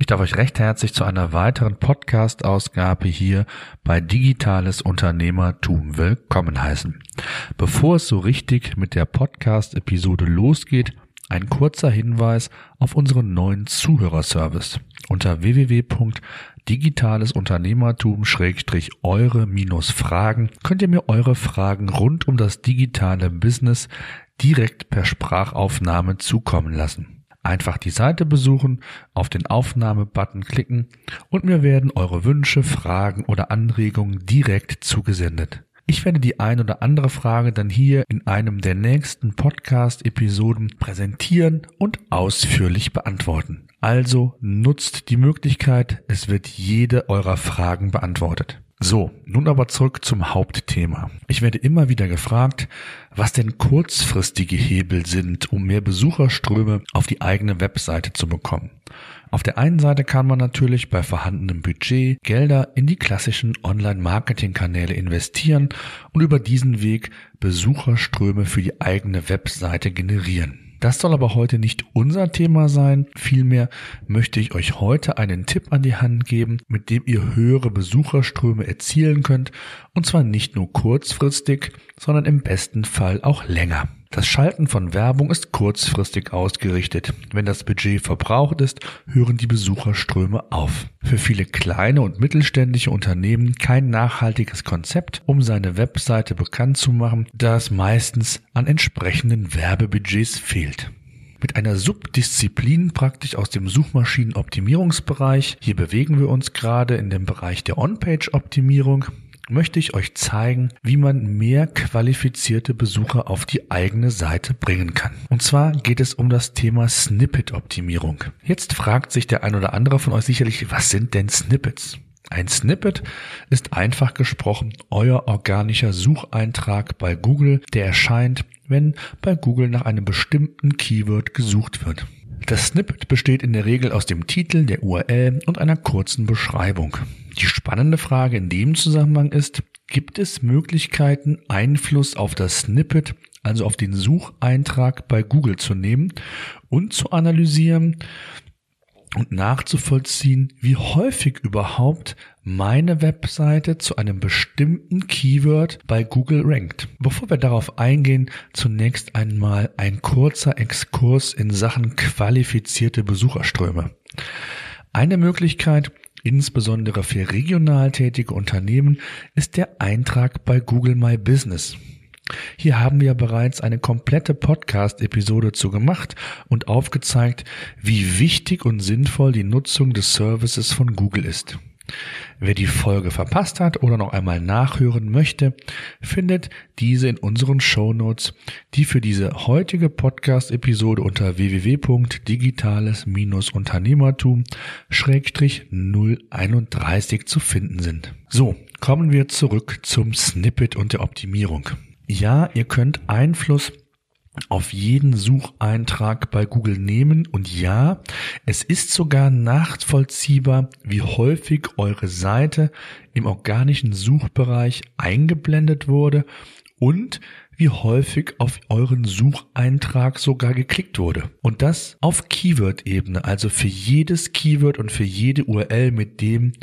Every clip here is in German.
Ich darf euch recht herzlich zu einer weiteren Podcast-Ausgabe hier bei Digitales Unternehmertum willkommen heißen. Bevor es so richtig mit der Podcast-Episode losgeht, ein kurzer Hinweis auf unseren neuen Zuhörerservice. Unter www.digitalesunternehmertum-eure-fragen könnt ihr mir eure Fragen rund um das digitale Business direkt per Sprachaufnahme zukommen lassen. Einfach die Seite besuchen, auf den Aufnahme-Button klicken und mir werden eure Wünsche, Fragen oder Anregungen direkt zugesendet. Ich werde die ein oder andere Frage dann hier in einem der nächsten Podcast-Episoden präsentieren und ausführlich beantworten. Also nutzt die Möglichkeit, es wird jede eurer Fragen beantwortet. So, nun aber zurück zum Hauptthema. Ich werde immer wieder gefragt, was denn kurzfristige Hebel sind, um mehr Besucherströme auf die eigene Webseite zu bekommen. Auf der einen Seite kann man natürlich bei vorhandenem Budget Gelder in die klassischen Online-Marketing-Kanäle investieren und über diesen Weg Besucherströme für die eigene Webseite generieren. Das soll aber heute nicht unser Thema sein. Vielmehr möchte ich euch heute einen Tipp an die Hand geben, mit dem ihr höhere Besucherströme erzielen könnt. Und zwar nicht nur kurzfristig, sondern im besten Fall auch länger. Das Schalten von Werbung ist kurzfristig ausgerichtet. Wenn das Budget verbraucht ist, hören die Besucherströme auf. Für viele kleine und mittelständische Unternehmen kein nachhaltiges Konzept, um seine Webseite bekannt zu machen, da es meistens an entsprechenden Werbebudgets fehlt mit einer Subdisziplin praktisch aus dem Suchmaschinenoptimierungsbereich. Hier bewegen wir uns gerade in dem Bereich der On-Page-Optimierung möchte ich euch zeigen, wie man mehr qualifizierte Besucher auf die eigene Seite bringen kann. Und zwar geht es um das Thema Snippet-Optimierung. Jetzt fragt sich der ein oder andere von euch sicherlich, was sind denn Snippets? Ein Snippet ist einfach gesprochen euer organischer Sucheintrag bei Google, der erscheint, wenn bei Google nach einem bestimmten Keyword gesucht wird. Das Snippet besteht in der Regel aus dem Titel, der URL und einer kurzen Beschreibung. Die spannende Frage in dem Zusammenhang ist, gibt es Möglichkeiten, Einfluss auf das Snippet, also auf den Sucheintrag bei Google zu nehmen und zu analysieren, und nachzuvollziehen, wie häufig überhaupt meine Webseite zu einem bestimmten Keyword bei Google rankt. Bevor wir darauf eingehen, zunächst einmal ein kurzer Exkurs in Sachen qualifizierte Besucherströme. Eine Möglichkeit, insbesondere für regional tätige Unternehmen, ist der Eintrag bei Google My Business. Hier haben wir bereits eine komplette Podcast-Episode zu gemacht und aufgezeigt, wie wichtig und sinnvoll die Nutzung des Services von Google ist. Wer die Folge verpasst hat oder noch einmal nachhören möchte, findet diese in unseren Show Notes, die für diese heutige Podcast-Episode unter www.digitales-unternehmertum-031 zu finden sind. So, kommen wir zurück zum Snippet und der Optimierung ja, ihr könnt Einfluss auf jeden Sucheintrag bei Google nehmen. Und ja, es ist sogar nachvollziehbar, wie häufig eure Seite im organischen Suchbereich eingeblendet wurde. Und wie häufig auf euren Sucheintrag sogar geklickt wurde. Und das auf Keyword-Ebene, also für jedes Keyword und für jede URL, mit dem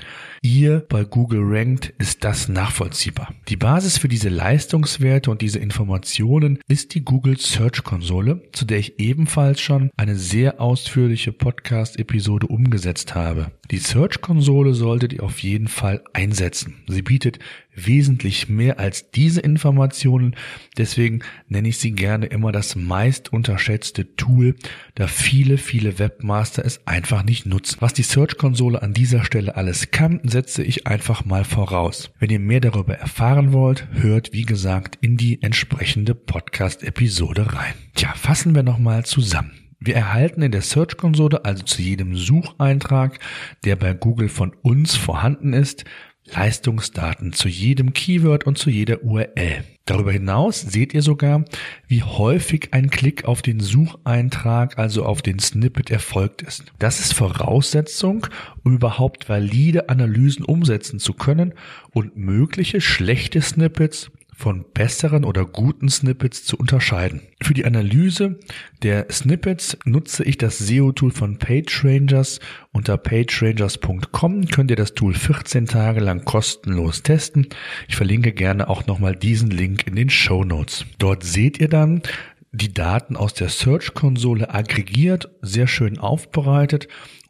ihr bei Google rankt, ist das nachvollziehbar. Die Basis für diese Leistungswerte und diese Informationen ist die Google Search Konsole, zu der ich ebenfalls schon eine sehr ausführliche Podcast-Episode umgesetzt habe. Die Search Konsole solltet ihr auf jeden Fall einsetzen. Sie bietet wesentlich mehr als diese Informationen. Deswegen nenne ich sie gerne immer das meist unterschätzte Tool, da viele, viele Webmaster es einfach nicht nutzen. Was die Search-Konsole an dieser Stelle alles kann, setze ich einfach mal voraus. Wenn ihr mehr darüber erfahren wollt, hört wie gesagt in die entsprechende Podcast-Episode rein. Tja, fassen wir nochmal zusammen. Wir erhalten in der Search-Konsole, also zu jedem Sucheintrag, der bei Google von uns vorhanden ist, Leistungsdaten zu jedem Keyword und zu jeder URL. Darüber hinaus seht ihr sogar, wie häufig ein Klick auf den Sucheintrag, also auf den Snippet erfolgt ist. Das ist Voraussetzung, um überhaupt valide Analysen umsetzen zu können und mögliche schlechte Snippets von besseren oder guten Snippets zu unterscheiden. Für die Analyse der Snippets nutze ich das SEO-Tool von PageRangers. Unter pagerangers.com könnt ihr das Tool 14 Tage lang kostenlos testen. Ich verlinke gerne auch nochmal diesen Link in den Show Notes. Dort seht ihr dann, die Daten aus der Search-Konsole aggregiert, sehr schön aufbereitet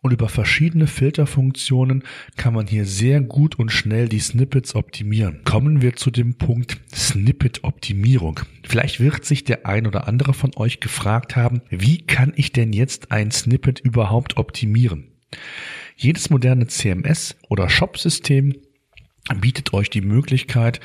und über verschiedene Filterfunktionen kann man hier sehr gut und schnell die Snippets optimieren. Kommen wir zu dem Punkt Snippet-Optimierung. Vielleicht wird sich der ein oder andere von euch gefragt haben, wie kann ich denn jetzt ein Snippet überhaupt optimieren? Jedes moderne CMS oder Shop-System bietet euch die Möglichkeit,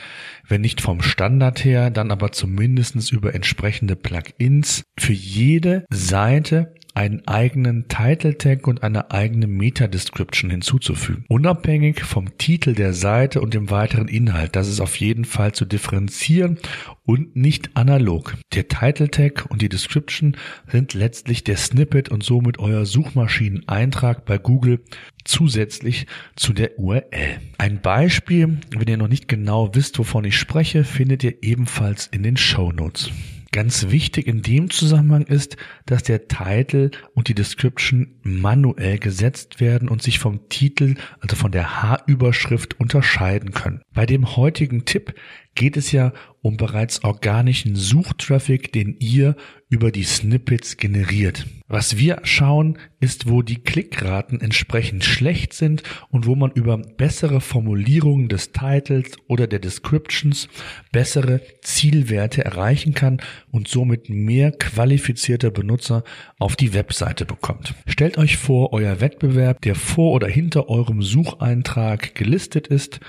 wenn nicht vom Standard her, dann aber zumindestens über entsprechende Plugins für jede Seite einen eigenen Title Tag und eine eigene Meta Description hinzuzufügen. Unabhängig vom Titel der Seite und dem weiteren Inhalt. Das ist auf jeden Fall zu differenzieren und nicht analog. Der Title Tag und die Description sind letztlich der Snippet und somit euer Suchmaschineneintrag bei Google zusätzlich zu der URL. Ein Beispiel, wenn ihr noch nicht genau wisst, wovon ich spreche, findet ihr ebenfalls in den Show Notes. Ganz wichtig in dem Zusammenhang ist, dass der Titel und die Description manuell gesetzt werden und sich vom Titel, also von der H-Überschrift unterscheiden können. Bei dem heutigen Tipp geht es ja um bereits organischen Suchtraffic, den ihr über die Snippets generiert. Was wir schauen, ist, wo die Klickraten entsprechend schlecht sind und wo man über bessere Formulierungen des Titles oder der Descriptions bessere Zielwerte erreichen kann und somit mehr qualifizierte Benutzer auf die Webseite bekommt. Stellt euch vor, euer Wettbewerb, der vor oder hinter eurem Sucheintrag gelistet ist,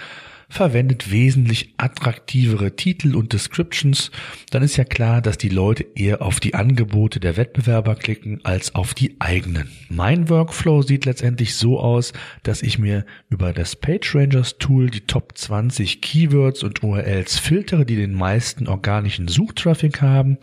verwendet wesentlich attraktivere Titel und Descriptions, dann ist ja klar, dass die Leute eher auf die Angebote der Wettbewerber klicken als auf die eigenen. Mein Workflow sieht letztendlich so aus, dass ich mir über das PageRangers Tool die Top 20 Keywords und URLs filtere, die den meisten organischen Suchtraffic haben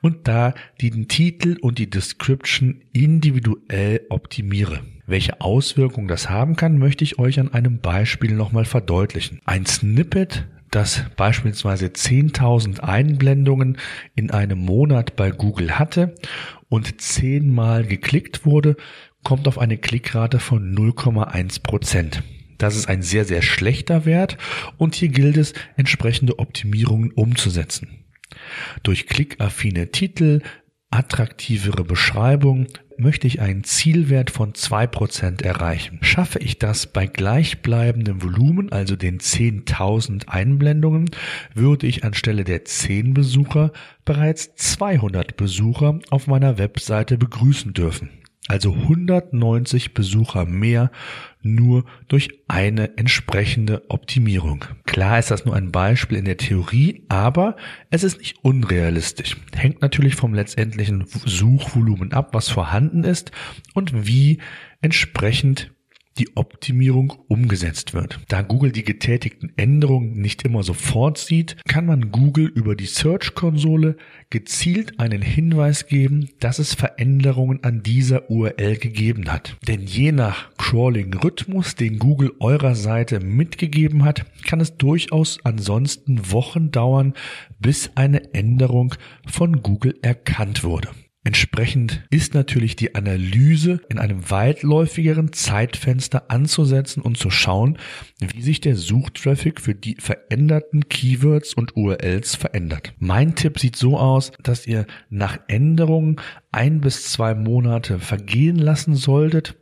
und da den Titel und die Description individuell optimiere. Welche Auswirkungen das haben kann, möchte ich euch an einem Beispiel nochmal verdeutlichen. Ein Snippet, das beispielsweise 10.000 Einblendungen in einem Monat bei Google hatte und zehnmal geklickt wurde, kommt auf eine Klickrate von 0,1 Prozent. Das ist ein sehr, sehr schlechter Wert und hier gilt es, entsprechende Optimierungen umzusetzen. Durch klickaffine Titel, attraktivere Beschreibung möchte ich einen Zielwert von zwei Prozent erreichen. Schaffe ich das bei gleichbleibendem Volumen, also den 10.000 Einblendungen, würde ich anstelle der 10 Besucher bereits 200 Besucher auf meiner Webseite begrüßen dürfen also 190 Besucher mehr nur durch eine entsprechende Optimierung. Klar ist das nur ein Beispiel in der Theorie, aber es ist nicht unrealistisch. Hängt natürlich vom letztendlichen Suchvolumen ab, was vorhanden ist und wie entsprechend die Optimierung umgesetzt wird. Da Google die getätigten Änderungen nicht immer sofort sieht, kann man Google über die Search-Konsole gezielt einen Hinweis geben, dass es Veränderungen an dieser URL gegeben hat. Denn je nach Crawling-Rhythmus, den Google eurer Seite mitgegeben hat, kann es durchaus ansonsten Wochen dauern, bis eine Änderung von Google erkannt wurde. Entsprechend ist natürlich die Analyse in einem weitläufigeren Zeitfenster anzusetzen und zu schauen, wie sich der Suchtraffic für die veränderten Keywords und URLs verändert. Mein Tipp sieht so aus, dass ihr nach Änderungen ein bis zwei Monate vergehen lassen solltet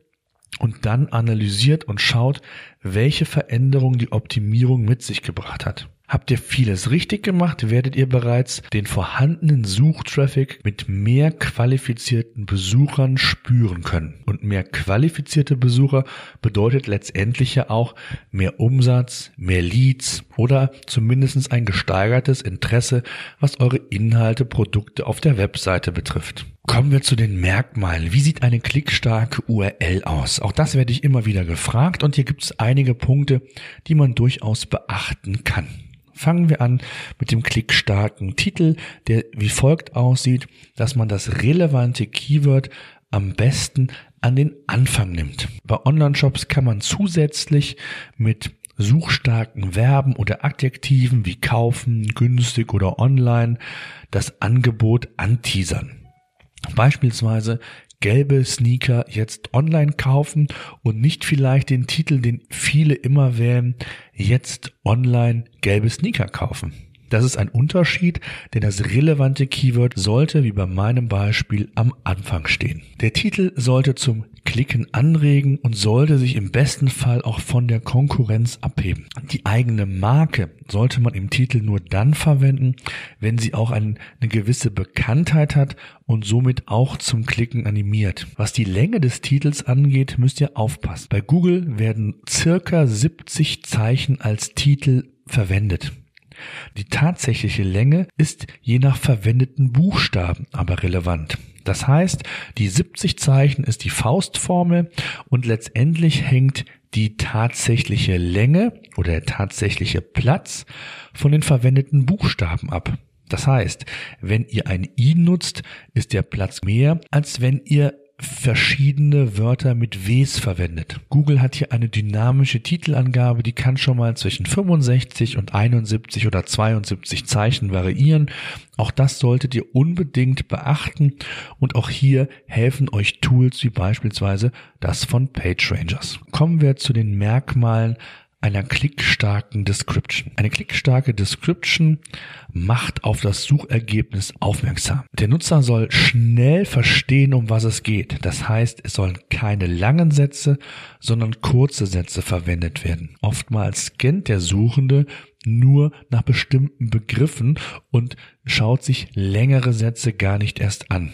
und dann analysiert und schaut, welche Veränderungen die Optimierung mit sich gebracht hat. Habt ihr vieles richtig gemacht, werdet ihr bereits den vorhandenen Suchtraffic mit mehr qualifizierten Besuchern spüren können. Und mehr qualifizierte Besucher bedeutet letztendlich ja auch mehr Umsatz, mehr Leads oder zumindest ein gesteigertes Interesse, was eure Inhalte, Produkte auf der Webseite betrifft. Kommen wir zu den Merkmalen. Wie sieht eine klickstarke URL aus? Auch das werde ich immer wieder gefragt und hier gibt es einige Punkte, die man durchaus beachten kann. Fangen wir an mit dem klickstarken Titel, der wie folgt aussieht, dass man das relevante Keyword am besten an den Anfang nimmt. Bei Online-Shops kann man zusätzlich mit suchstarken Verben oder Adjektiven wie kaufen, günstig oder online das Angebot anteasern. Beispielsweise gelbe Sneaker jetzt online kaufen und nicht vielleicht den Titel, den viele immer wählen, jetzt online gelbe Sneaker kaufen. Das ist ein Unterschied, denn das relevante Keyword sollte, wie bei meinem Beispiel, am Anfang stehen. Der Titel sollte zum Klicken anregen und sollte sich im besten Fall auch von der Konkurrenz abheben. Die eigene Marke sollte man im Titel nur dann verwenden, wenn sie auch eine gewisse Bekanntheit hat und somit auch zum Klicken animiert. Was die Länge des Titels angeht, müsst ihr aufpassen. Bei Google werden circa 70 Zeichen als Titel verwendet. Die tatsächliche Länge ist je nach verwendeten Buchstaben aber relevant. Das heißt, die 70 Zeichen ist die Faustformel und letztendlich hängt die tatsächliche Länge oder der tatsächliche Platz von den verwendeten Buchstaben ab. Das heißt, wenn ihr ein i nutzt, ist der Platz mehr, als wenn ihr verschiedene Wörter mit Ws verwendet. Google hat hier eine dynamische Titelangabe, die kann schon mal zwischen 65 und 71 oder 72 Zeichen variieren. Auch das solltet ihr unbedingt beachten und auch hier helfen euch Tools wie beispielsweise das von PageRangers. Kommen wir zu den Merkmalen einer klickstarken Description. Eine klickstarke Description macht auf das Suchergebnis aufmerksam. Der Nutzer soll schnell verstehen, um was es geht. Das heißt, es sollen keine langen Sätze, sondern kurze Sätze verwendet werden. Oftmals scannt der Suchende nur nach bestimmten Begriffen und schaut sich längere Sätze gar nicht erst an.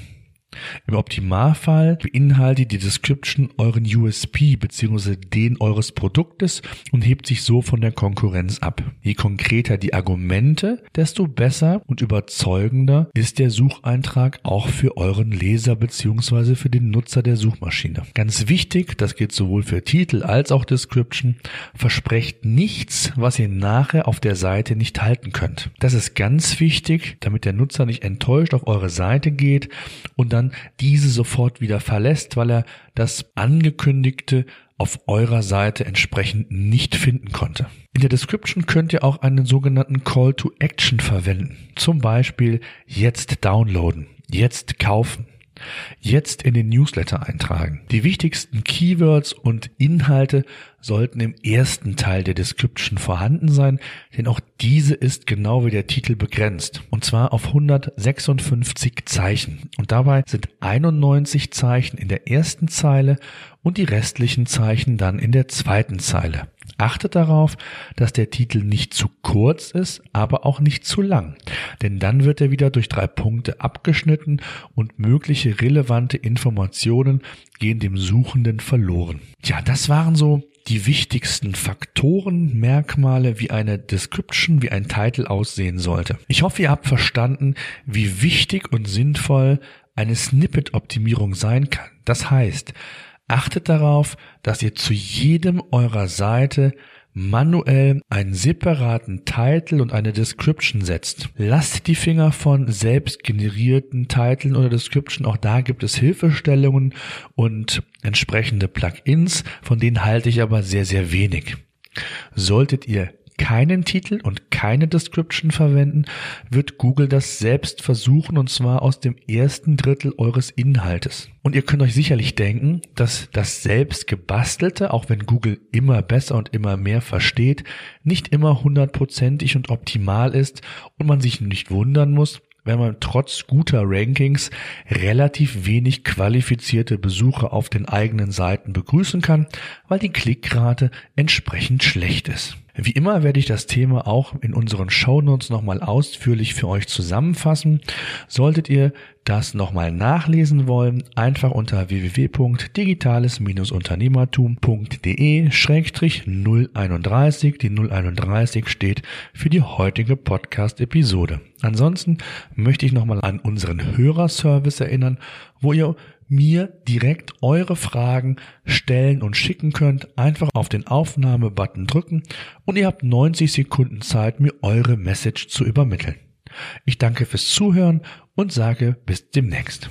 Im Optimalfall beinhaltet die Description euren USP bzw. den eures Produktes und hebt sich so von der Konkurrenz ab. Je konkreter die Argumente, desto besser und überzeugender ist der Sucheintrag auch für euren Leser bzw. für den Nutzer der Suchmaschine. Ganz wichtig, das gilt sowohl für Titel als auch Description, versprecht nichts, was ihr nachher auf der Seite nicht halten könnt. Das ist ganz wichtig, damit der Nutzer nicht enttäuscht auf eure Seite geht und dann dann diese sofort wieder verlässt, weil er das angekündigte auf eurer Seite entsprechend nicht finden konnte. In der Description könnt ihr auch einen sogenannten Call to Action verwenden. Zum Beispiel jetzt downloaden, jetzt kaufen jetzt in den Newsletter eintragen. Die wichtigsten Keywords und Inhalte sollten im ersten Teil der Description vorhanden sein, denn auch diese ist genau wie der Titel begrenzt. Und zwar auf 156 Zeichen. Und dabei sind 91 Zeichen in der ersten Zeile und die restlichen Zeichen dann in der zweiten Zeile. Achtet darauf, dass der Titel nicht zu kurz ist, aber auch nicht zu lang. Denn dann wird er wieder durch drei Punkte abgeschnitten und mögliche relevante Informationen gehen dem Suchenden verloren. Tja, das waren so die wichtigsten Faktoren, Merkmale, wie eine Description, wie ein Titel aussehen sollte. Ich hoffe, ihr habt verstanden, wie wichtig und sinnvoll eine Snippet-Optimierung sein kann. Das heißt, Achtet darauf, dass ihr zu jedem eurer Seite manuell einen separaten Titel und eine Description setzt. Lasst die Finger von selbst generierten Titeln oder Description. Auch da gibt es Hilfestellungen und entsprechende Plugins, von denen halte ich aber sehr, sehr wenig. Solltet ihr keinen Titel und keine Description verwenden, wird Google das selbst versuchen und zwar aus dem ersten Drittel eures Inhaltes. Und ihr könnt euch sicherlich denken, dass das selbst gebastelte, auch wenn Google immer besser und immer mehr versteht, nicht immer hundertprozentig und optimal ist und man sich nicht wundern muss, wenn man trotz guter Rankings relativ wenig qualifizierte Besucher auf den eigenen Seiten begrüßen kann, weil die Klickrate entsprechend schlecht ist. Wie immer werde ich das Thema auch in unseren Shownotes nochmal ausführlich für euch zusammenfassen. Solltet ihr das nochmal nachlesen wollen, einfach unter www.digitales-unternehmertum.de-031. Die 031 steht für die heutige Podcast-Episode. Ansonsten möchte ich nochmal an unseren Hörerservice erinnern, wo ihr mir direkt eure Fragen stellen und schicken könnt. Einfach auf den Aufnahmebutton drücken und ihr habt 90 Sekunden Zeit, mir eure Message zu übermitteln. Ich danke fürs Zuhören und sage bis demnächst.